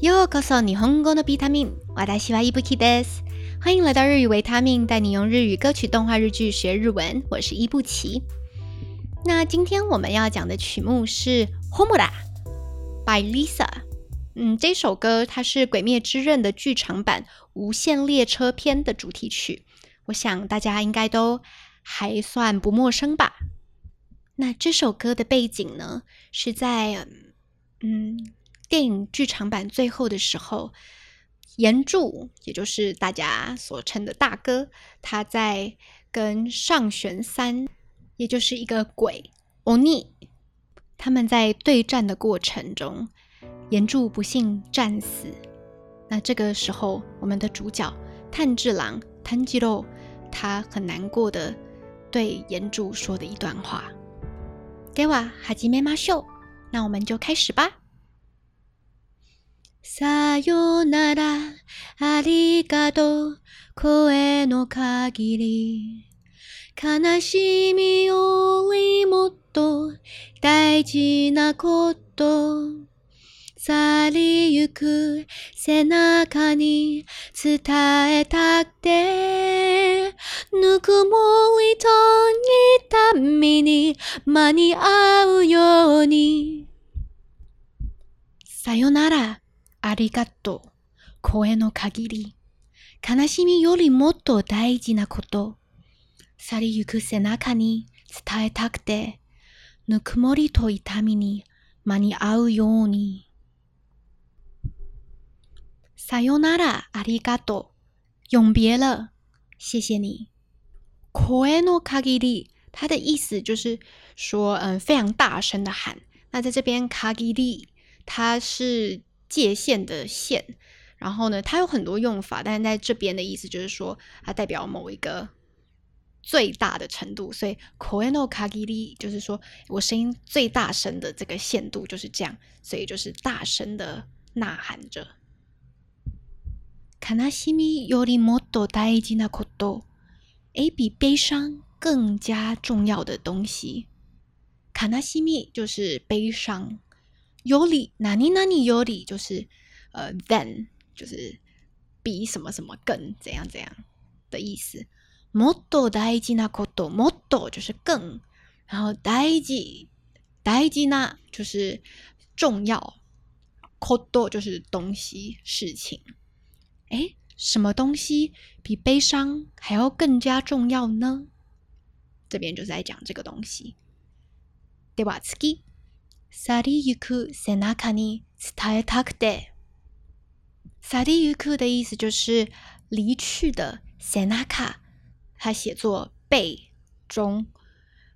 Yo，歌手日本語のビタミン。私は伊布です。欢迎来到日语维他命，带你用日语歌曲、动画、日剧学日文。我是伊布奇。那今天我们要讲的曲目是《Homura》by Lisa。嗯，这首歌它是《鬼灭之刃》的剧场版《无限列车篇》的主题曲，我想大家应该都还算不陌生吧？那这首歌的背景呢，是在嗯。电影剧场版最后的时候，岩柱也就是大家所称的大哥，他在跟上弦三，也就是一个鬼欧尼，他们在对战的过程中，岩柱不幸战死。那这个时候，我们的主角炭治郎炭治郎他很难过的对岩柱说的一段话。给我哈吉面包秀，那我们就开始吧。さよなら、ありがとう、声の限り。悲しみよりもっと大事なこと。去りゆく背中に伝えたくて。ぬくもりと痛みに間に合うように。さよなら。ありがとう。声の限り。悲しみよりもっと大事なこと。去りゆく背中に伝えたくて、ぬくもりと痛みに間に合うように。さよなら、ありがとう。永别了。谢谢你。声の限り。他的意思就是说，嗯，非常大声的喊。那在这边，限り。他是界限的线。然后呢，它有很多用法，但是在这边的意思就是说，它代表某一个最大的程度。所以，kono kagiri 就是说我声音最大声的这个限度就是这样，所以就是大声的呐喊着。かなしみよりもっと大切なこと、诶，比悲伤更加重要的东西。かなしみ就是悲伤。有理，哪里哪里有理，就是，呃 t h a n 就是比什么什么更怎样怎样的意思。もっと大事なこと，もっと就是更，然后大事、大事な就是重要，こと就是东西、事情。诶，什么东西比悲伤还要更加重要呢？这边就是在讲这个东西。デワツさりゆくせなかに伝えたくて。さりゆく的意思就是离去的。せな它写作背中，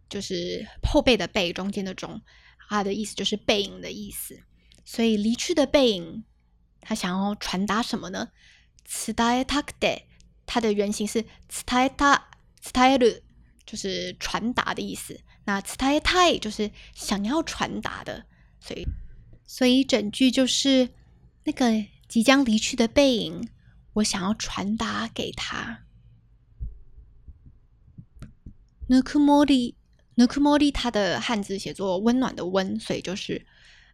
就是后背的背，中间的中。它的意思就是背影的意思。所以离去的背影，它想要传达什么呢？伝えたくて，它的原型是伝えた、伝える，就是传达的意思。那姿态就是想要传达的，所以，所以整句就是那个即将离去的背影，我想要传达给他。nukumori，nukumori，它的汉字写作“温暖”的温，所以就是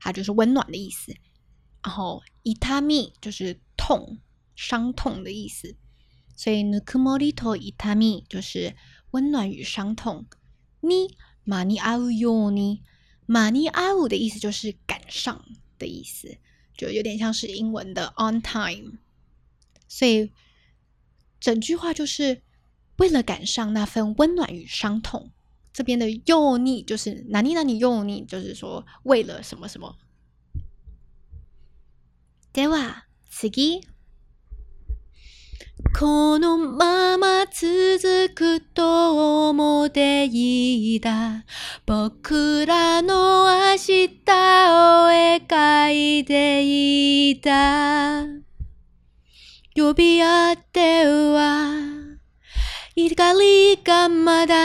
它就是温暖的意思。然后 itami 就是痛，伤痛的意思，所以 nukumori to itami 就是温暖与伤痛。ni。马尼阿乌哟尼，马尼阿乌的意思就是赶上的意思，就有点像是英文的 on time。所以，整句话就是为了赶上那份温暖与伤痛。这边的尤尼就是哪里哪里尤尼，就是说为了什么什么。德瓦斯基。このまま続くと思っいいだ僕らの明日を描いていた呼び合っては怒りがまだ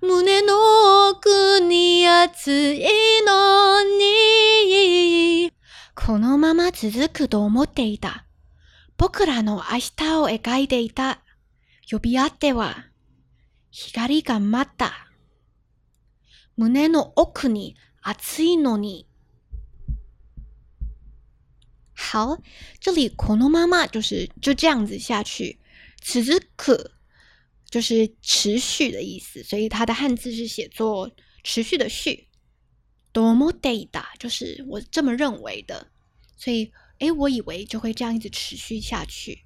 胸の奥に熱いのにこのまま続くと思っていた僕らの明日を描いていた。呼び合っては、光が待った。胸の奥に熱いのに。好，这里このまま就是就这样子下去。続く、就是持续的意思，所以它的汉字是写作持续的续。多么 data 就是我这么认为的，所以。诶，我以为就会这样一直持续下去。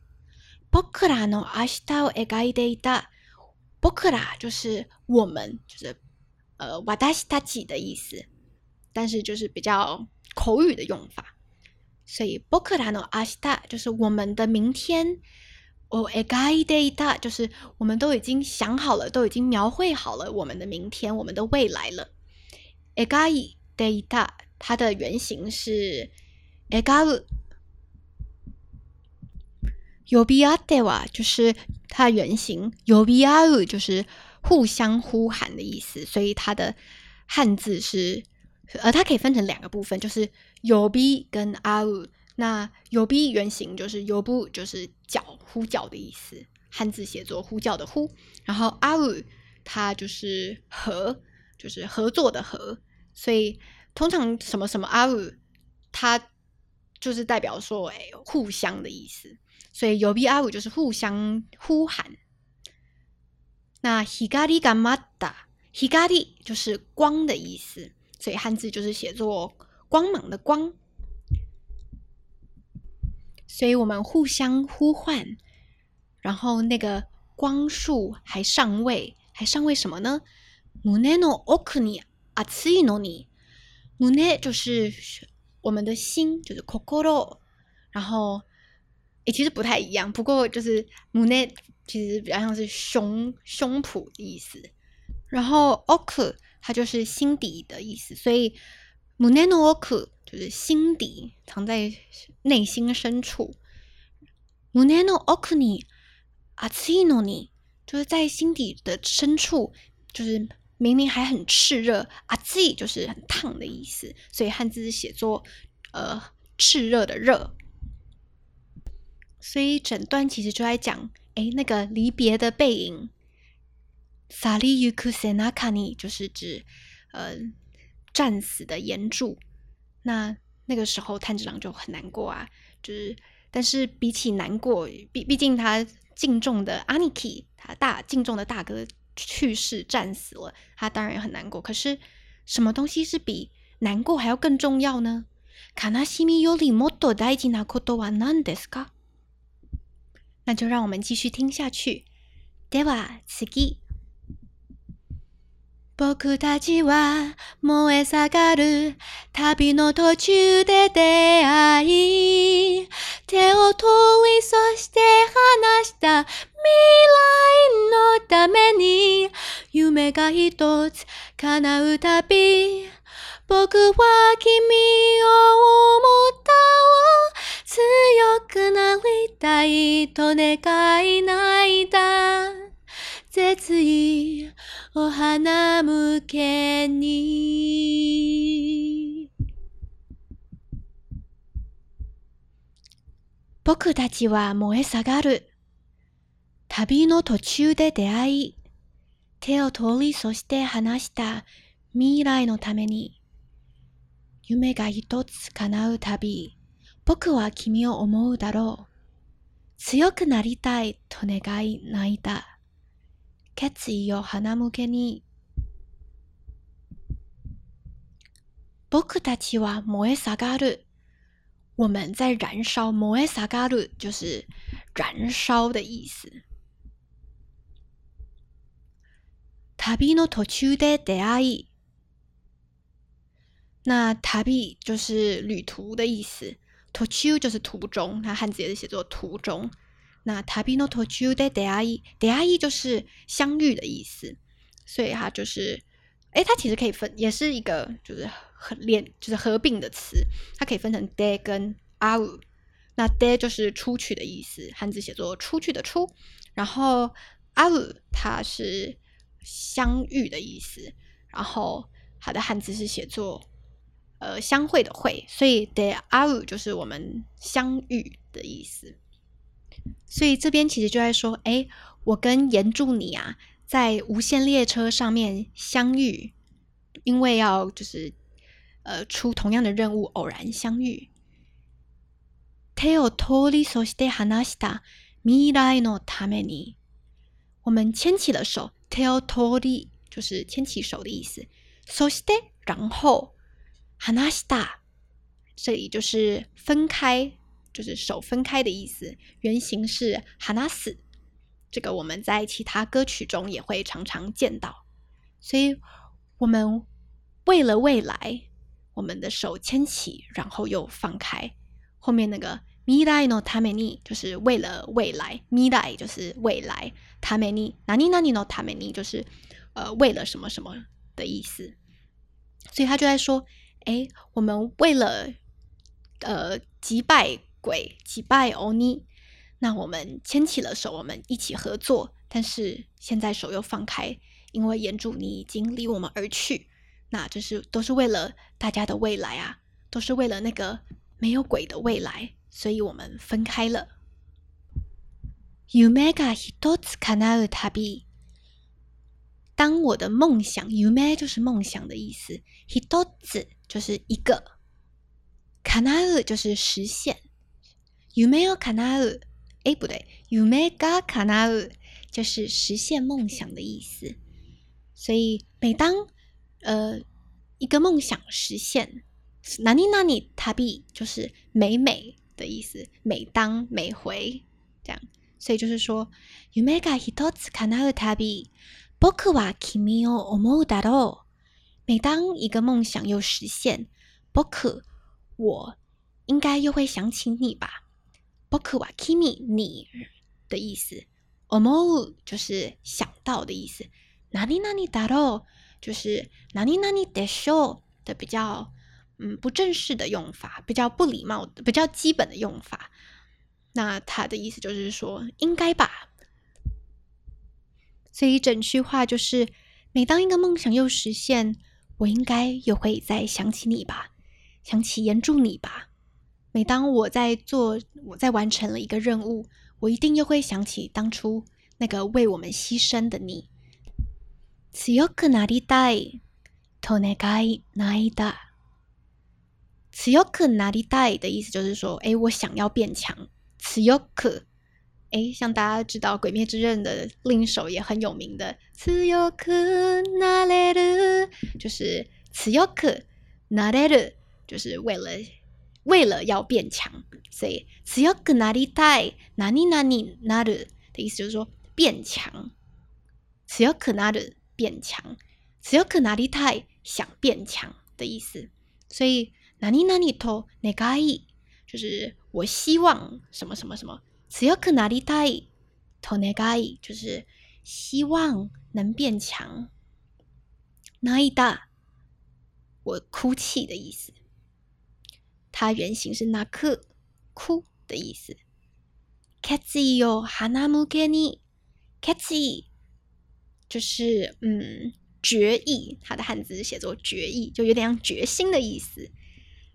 僕らの明日を描いていた。僕ら就是我们，就是呃，わたしたち的意思，但是就是比较口语的用法。所以僕らの明日就是我们的明天。を描いていた就是我们都已经想好了，都已经描绘好了我们的明天，我们的未来了。描いていた它的原型是描う。有比阿代哇，就是它原型。有比阿鲁就是互相呼喊的意思，所以它的汉字是呃，它可以分成两个部分，就是有比跟阿鲁。那有比原型就是有不就是叫呼叫的意思，汉字写作呼叫的呼。然后阿鲁它就是和，就是合作的合。所以通常什么什么阿鲁，它就是代表说哎互相的意思。所以有比阿五就是互相呼喊。那 higari gamata，higari 就是光的意思，所以汉字就是写作光芒的光。所以我们互相呼唤，然后那个光束还上位，还上位什么呢？mune no okuni atsino ni，mune 就是我们的心，就是 kokoro，然后。诶，其实不太一样。不过就是 m o n e 其实比较像是胸、胸脯的意思，然后 “oku” 它就是心底的意思，所以 m o n e no oku” 就是心底藏在内心深处 m o n e no okuni”“atsino ni” 就是在心底的深处，就是明明还很炽热 a t s 就是很烫的意思，所以汉字写作呃炽热的热。所以整段其实就在讲，哎，那个离别的背影，萨利尤库塞纳卡尼，就是指，呃，战死的岩柱。那那个时候，探治郎就很难过啊。就是，但是比起难过，毕毕竟他敬重的阿尼基，他大敬重的大哥去世战死了，他当然也很难过。可是，什么东西是比难过还要更重要呢？卡纳西米尤里莫多代吉纳库多瓦南で斯か？那就让我们继续听下去。では次。僕たちは燃え盛る旅の途中で出会い手を取りそして話した未来のために夢が一つ叶うたび僕は君を思ったを強くと願いないだ絶意お花向けに僕たちは燃え下がる旅の途中で出会い手を通りそして話した未来のために夢が一つ叶う旅僕は君を思うだろう強くなりたいと願い泣いた。決意を鼻向けに。僕たちは燃え下がる。我们在燃烧，燃え下がる就是燃烧的意思。旅の途中で出会い，那旅就是旅途的意思。途中就是途中，它汉字也是写作途中。那 t a 诺 i n o tochu e d a a 就是相遇的意思，所以它就是，哎，它其实可以分，也是一个就是合连，就是合并的词，它可以分成 d a y 跟 au。那 d a y 就是出去的意思，汉字写作出去的出，然后 au 它是相遇的意思，然后它的汉字是写作。呃，相会的会，所以 the aru 就是我们相遇的意思。所以这边其实就在说，哎，我跟岩柱你啊，在无限列车上面相遇，因为要就是呃出同样的任务，偶然相遇。teo tori sosite h a n a s t a miino t a m n i 我们牵起了手，teo tori 就是牵起手的意思 s o s 然后。哈纳西 a 这里就是分开，就是手分开的意思。原型是哈纳斯，这个我们在其他歌曲中也会常常见到。所以，我们为了未来，我们的手牵起，然后又放开。后面那个 mi dai no 就是为了未来 mi d 就是未来 tameni，na ni n 就是呃为了什么什么的意思。所以他就在说。哎，我们为了呃击败鬼，击败欧尼，那我们牵起了手，我们一起合作。但是现在手又放开，因为眼主你已经离我们而去。那这是都是为了大家的未来啊，都是为了那个没有鬼的未来，所以我们分开了。Umagai d 当我的梦想，yumei 就是梦想的意思，hitotsu 就是一个，kanaru 就是实现，yumei kanaru，哎不对，yumei ga kanaru 就是实现梦想的意思。所以每当呃一个梦想实现，nani nani tabi 就是每每的意思，每当每回这样，所以就是说 yumei ga hitotsu kanaru tabi。ボクは君を思うだろ。每当一个梦想又实现，ボク，我，应该又会想起你吧。ボクは君、你的意思。思う就是想到的意思。ナニナニだろ，就是ナニナニでしょう的比较，嗯，不正式的用法，比较不礼貌比较基本的用法。那他的意思就是说，应该吧。所以整句话就是：每当一个梦想又实现，我应该又会再想起你吧，想起援助你吧。每当我在做，我在完成了一个任务，我一定又会想起当初那个为我们牺牲的你。強くなりたい、お願いないだ。強くなりたい的意思就是说，哎，我想要变强。強く哎，像大家知道《鬼灭之刃》的另一首也很有名的“次优可纳雷的”，就是“次优可纳雷的”，就是为了为了要变强，所以“次优可哪里太哪里哪里哪的”的意思就是说变强，“次优可纳的变强，次优可哪里太想变强的意思”，所以“哪里哪里头那个意”，就是我希望什么什么什么。只要去哪里，と願い，就是希望能变强。哪一打我哭泣的意思？它原型是“那刻。哭”的意思。Katsiyo h a n a m u n a t 就是嗯决意，它的汉字写作“决意，就有点像决心的意思。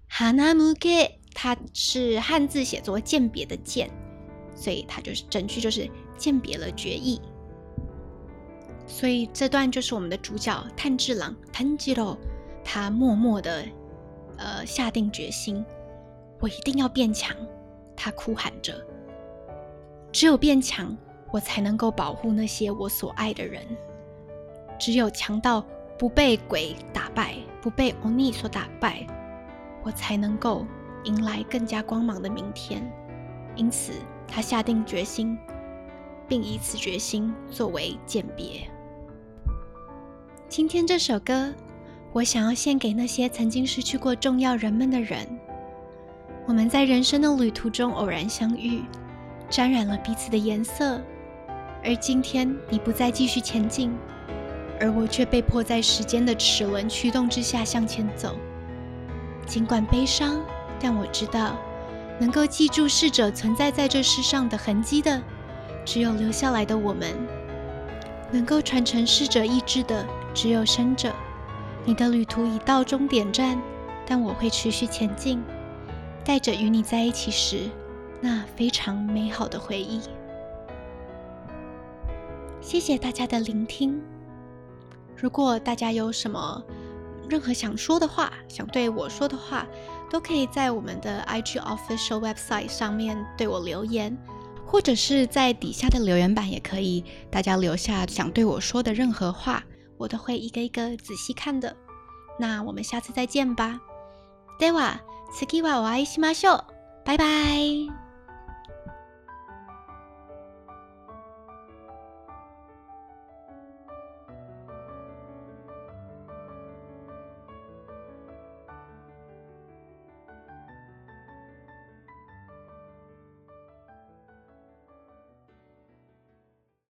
h a n a m u e 它是汉字写作“鉴别”的“鉴”。所以它就是整句就是鉴别了决意，所以这段就是我们的主角炭治郎，炭治郎，他默默的呃，下定决心，我一定要变强。他哭喊着，只有变强，我才能够保护那些我所爱的人。只有强到不被鬼打败，不被欧尼所打败，我才能够迎来更加光芒的明天。因此。他下定决心，并以此决心作为鉴别。今天这首歌，我想要献给那些曾经失去过重要人们的人。我们在人生的旅途中偶然相遇，沾染了彼此的颜色。而今天你不再继续前进，而我却被迫在时间的齿轮驱动之下向前走。尽管悲伤，但我知道。能够记住逝者存在在这世上的痕迹的，只有留下来的我们；能够传承逝者意志的，只有生者。你的旅途已到终点站，但我会持续前进，带着与你在一起时那非常美好的回忆。谢谢大家的聆听。如果大家有什么……任何想说的话，想对我说的话，都可以在我们的 IG official website 上面对我留言，或者是在底下的留言版也可以，大家留下想对我说的任何话，我都会一个一个仔细看的。那我们下次再见吧。では次はお会いしましょう。拜拜。